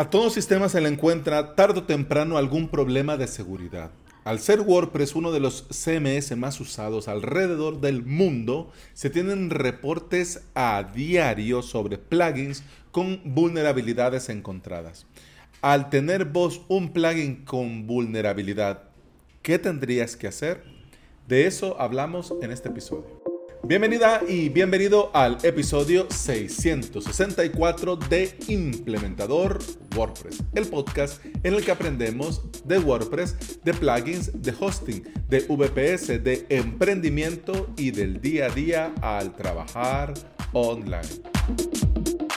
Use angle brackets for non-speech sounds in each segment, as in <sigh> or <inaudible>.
A todo sistema se le encuentra tarde o temprano algún problema de seguridad. Al ser WordPress uno de los CMS más usados alrededor del mundo, se tienen reportes a diario sobre plugins con vulnerabilidades encontradas. Al tener vos un plugin con vulnerabilidad, ¿qué tendrías que hacer? De eso hablamos en este episodio. Bienvenida y bienvenido al episodio 664 de Implementador WordPress, el podcast en el que aprendemos de WordPress, de plugins, de hosting, de VPS, de emprendimiento y del día a día al trabajar online.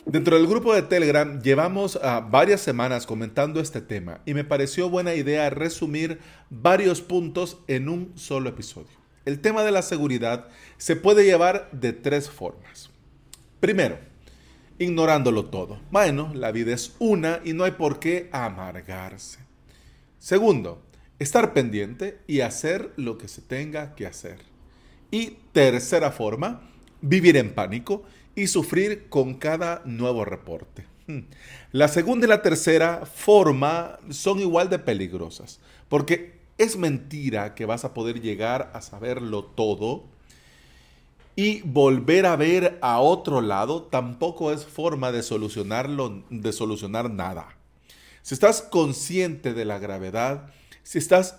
Dentro del grupo de Telegram llevamos varias semanas comentando este tema y me pareció buena idea resumir varios puntos en un solo episodio. El tema de la seguridad se puede llevar de tres formas. Primero, ignorándolo todo. Bueno, la vida es una y no hay por qué amargarse. Segundo, estar pendiente y hacer lo que se tenga que hacer. Y tercera forma, vivir en pánico y sufrir con cada nuevo reporte. Hmm. La segunda y la tercera forma son igual de peligrosas, porque es mentira que vas a poder llegar a saberlo todo y volver a ver a otro lado tampoco es forma de solucionarlo, de solucionar nada. Si estás consciente de la gravedad, si estás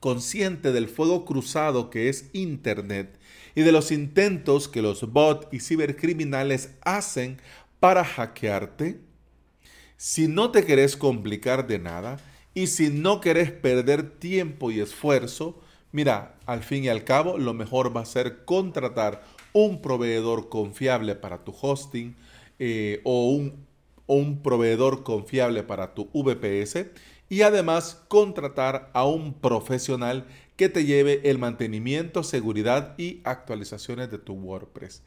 consciente del fuego cruzado que es Internet y de los intentos que los bots y cibercriminales hacen para hackearte, si no te querés complicar de nada, y si no querés perder tiempo y esfuerzo, mira, al fin y al cabo, lo mejor va a ser contratar un proveedor confiable para tu hosting eh, o, un, o un proveedor confiable para tu VPS y además contratar a un profesional que te lleve el mantenimiento, seguridad y actualizaciones de tu WordPress.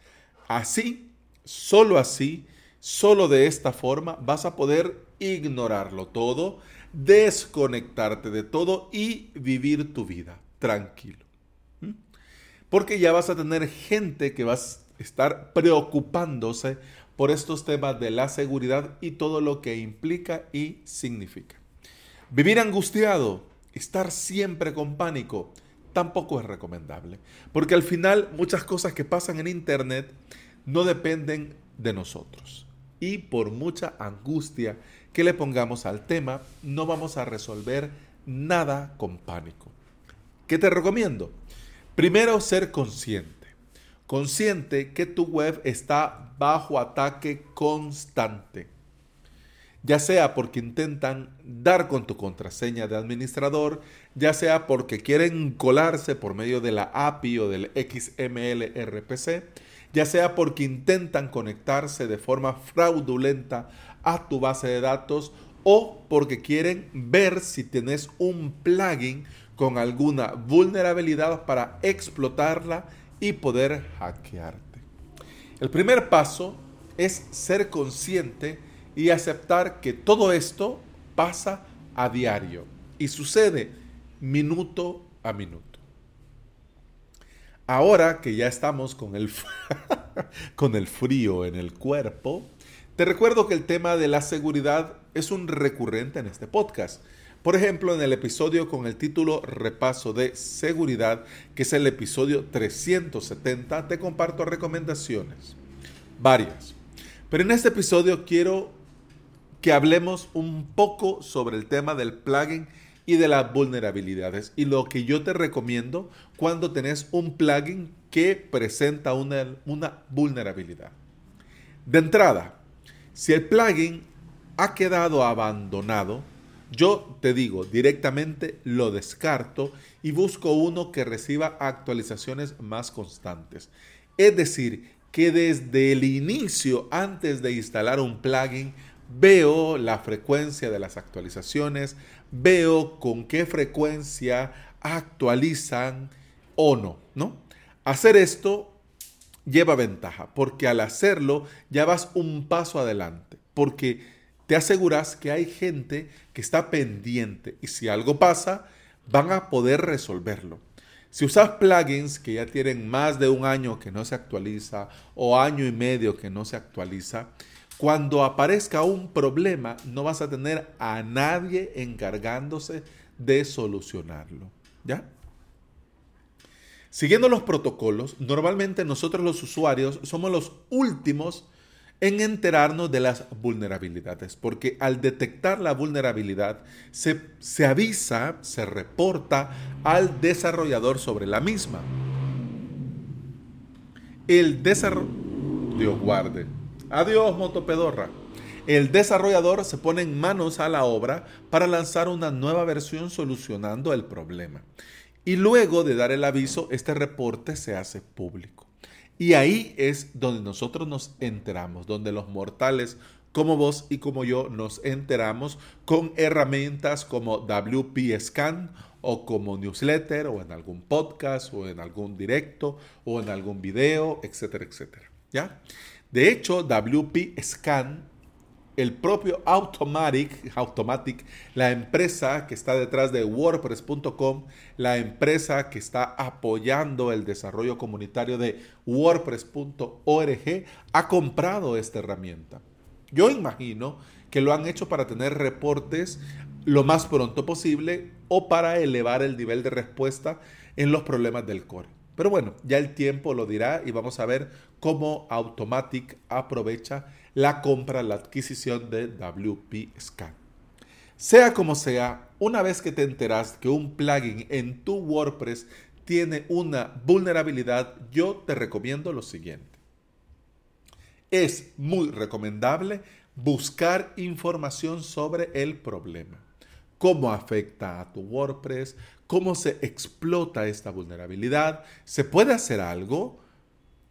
Así, solo así, solo de esta forma vas a poder ignorarlo todo, desconectarte de todo y vivir tu vida tranquilo. Porque ya vas a tener gente que va a estar preocupándose por estos temas de la seguridad y todo lo que implica y significa. Vivir angustiado, estar siempre con pánico, tampoco es recomendable. Porque al final muchas cosas que pasan en Internet no dependen de nosotros. Y por mucha angustia que le pongamos al tema, no vamos a resolver nada con pánico. ¿Qué te recomiendo? Primero, ser consciente. Consciente que tu web está bajo ataque constante. Ya sea porque intentan dar con tu contraseña de administrador, ya sea porque quieren colarse por medio de la API o del XML RPC, ya sea porque intentan conectarse de forma fraudulenta a tu base de datos o porque quieren ver si tienes un plugin con alguna vulnerabilidad para explotarla y poder hackearte. El primer paso es ser consciente y aceptar que todo esto pasa a diario y sucede minuto a minuto. Ahora que ya estamos con el, <laughs> con el frío en el cuerpo, te recuerdo que el tema de la seguridad es un recurrente en este podcast. Por ejemplo, en el episodio con el título Repaso de Seguridad, que es el episodio 370, te comparto recomendaciones. Varias. Pero en este episodio quiero que hablemos un poco sobre el tema del plugin y de las vulnerabilidades y lo que yo te recomiendo cuando tenés un plugin que presenta una, una vulnerabilidad. De entrada, si el plugin ha quedado abandonado, yo te digo directamente lo descarto y busco uno que reciba actualizaciones más constantes. Es decir, que desde el inicio, antes de instalar un plugin, veo la frecuencia de las actualizaciones, veo con qué frecuencia actualizan o no, ¿no? Hacer esto lleva ventaja, porque al hacerlo ya vas un paso adelante, porque te aseguras que hay gente que está pendiente y si algo pasa, van a poder resolverlo. Si usas plugins que ya tienen más de un año que no se actualiza o año y medio que no se actualiza, cuando aparezca un problema, no vas a tener a nadie encargándose de solucionarlo. ¿Ya? Siguiendo los protocolos, normalmente nosotros los usuarios somos los últimos en enterarnos de las vulnerabilidades, porque al detectar la vulnerabilidad se, se avisa, se reporta al desarrollador sobre la misma. El desarrollador... Dios guarde. Adiós, motopedorra. El desarrollador se pone en manos a la obra para lanzar una nueva versión solucionando el problema. Y luego de dar el aviso, este reporte se hace público. Y ahí es donde nosotros nos enteramos, donde los mortales como vos y como yo nos enteramos con herramientas como WP Scan o como newsletter o en algún podcast o en algún directo o en algún video, etcétera, etcétera. ¿Ya? De hecho, WP Scan el propio Automatic, Automatic, la empresa que está detrás de WordPress.com, la empresa que está apoyando el desarrollo comunitario de WordPress.org, ha comprado esta herramienta. Yo imagino que lo han hecho para tener reportes lo más pronto posible o para elevar el nivel de respuesta en los problemas del core. Pero bueno, ya el tiempo lo dirá y vamos a ver cómo Automatic aprovecha la compra, la adquisición de WP Scan. Sea como sea, una vez que te enteras que un plugin en tu WordPress tiene una vulnerabilidad, yo te recomiendo lo siguiente. Es muy recomendable buscar información sobre el problema. Cómo afecta a tu WordPress, cómo se explota esta vulnerabilidad, se puede hacer algo,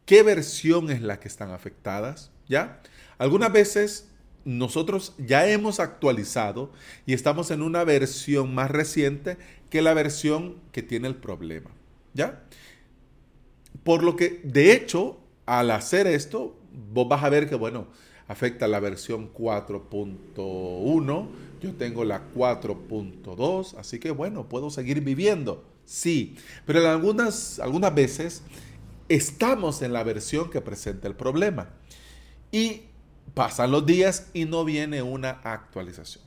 qué versión es la que están afectadas, ¿ya? Algunas veces nosotros ya hemos actualizado y estamos en una versión más reciente que la versión que tiene el problema. ¿Ya? Por lo que, de hecho, al hacer esto, vos vas a ver que, bueno, afecta la versión 4.1, yo tengo la 4.2, así que, bueno, puedo seguir viviendo. Sí, pero algunas, algunas veces estamos en la versión que presenta el problema. Y Pasan los días y no viene una actualización.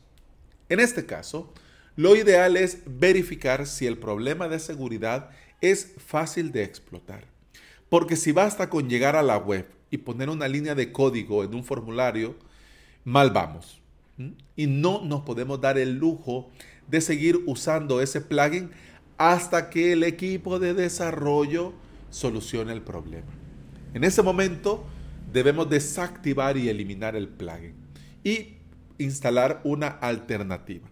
En este caso, lo ideal es verificar si el problema de seguridad es fácil de explotar. Porque si basta con llegar a la web y poner una línea de código en un formulario, mal vamos. Y no nos podemos dar el lujo de seguir usando ese plugin hasta que el equipo de desarrollo solucione el problema. En ese momento, debemos desactivar y eliminar el plugin y instalar una alternativa.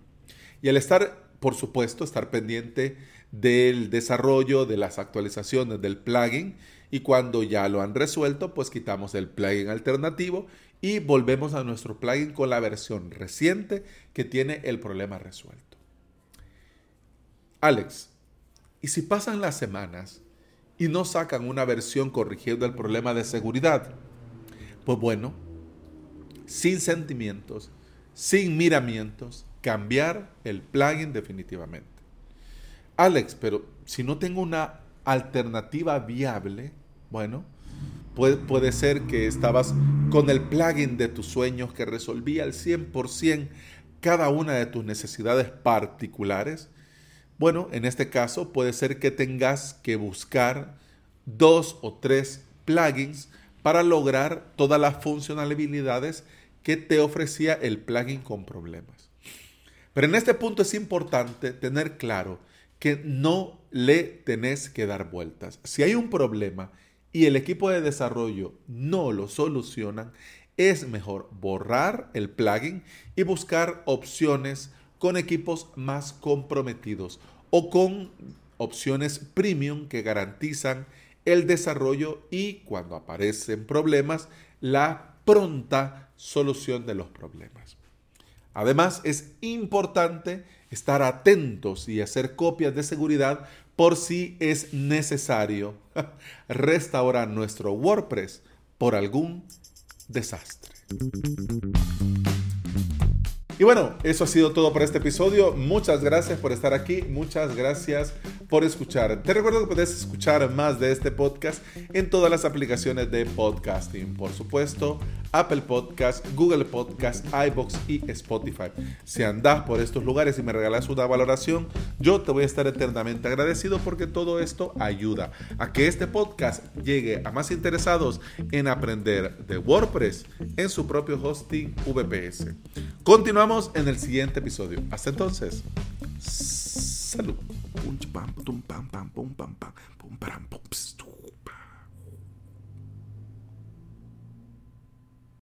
Y al estar, por supuesto, estar pendiente del desarrollo, de las actualizaciones del plugin y cuando ya lo han resuelto, pues quitamos el plugin alternativo y volvemos a nuestro plugin con la versión reciente que tiene el problema resuelto. Alex, ¿y si pasan las semanas y no sacan una versión corrigiendo el problema de seguridad? Pues bueno, sin sentimientos, sin miramientos, cambiar el plugin definitivamente. Alex, pero si no tengo una alternativa viable, bueno, puede, puede ser que estabas con el plugin de tus sueños que resolvía al 100% cada una de tus necesidades particulares. Bueno, en este caso puede ser que tengas que buscar dos o tres plugins para lograr todas las funcionalidades que te ofrecía el plugin con problemas. Pero en este punto es importante tener claro que no le tenés que dar vueltas. Si hay un problema y el equipo de desarrollo no lo solucionan, es mejor borrar el plugin y buscar opciones con equipos más comprometidos o con opciones premium que garantizan el desarrollo y, cuando aparecen problemas, la pronta solución de los problemas. Además, es importante estar atentos y hacer copias de seguridad por si es necesario <laughs> restaurar nuestro WordPress por algún desastre. Y bueno, eso ha sido todo por este episodio. Muchas gracias por estar aquí. Muchas gracias por escuchar. Te recuerdo que puedes escuchar más de este podcast en todas las aplicaciones de podcasting. Por supuesto, Apple Podcast, Google Podcast, iBox y Spotify. Si andas por estos lugares y me regalas una valoración, yo te voy a estar eternamente agradecido porque todo esto ayuda a que este podcast llegue a más interesados en aprender de WordPress en su propio hosting VPS. Continuamos en el siguiente episodio. Hasta entonces. Salud.